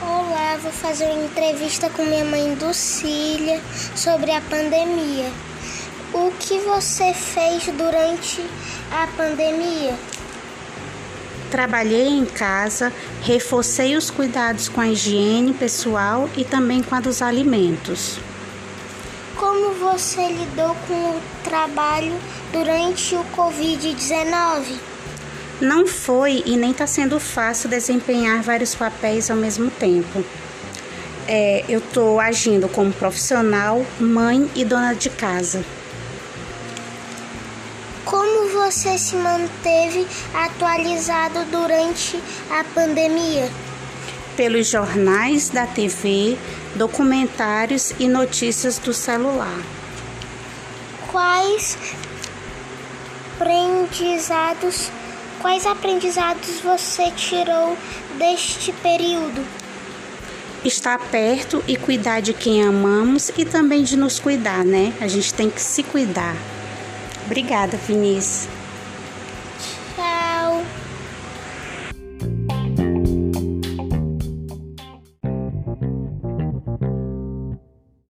Olá, vou fazer uma entrevista com minha mãe Lucília sobre a pandemia. O que você fez durante a pandemia? Trabalhei em casa, reforcei os cuidados com a higiene pessoal e também com a dos alimentos. Como você lidou com o trabalho durante o Covid-19? Não foi e nem está sendo fácil desempenhar vários papéis ao mesmo tempo. É, eu estou agindo como profissional, mãe e dona de casa. Como você se manteve atualizado durante a pandemia? Pelos jornais da TV, documentários e notícias do celular. Quais aprendizados, quais aprendizados você tirou deste período? Estar perto e cuidar de quem amamos e também de nos cuidar, né? A gente tem que se cuidar. Obrigada, Vinícius.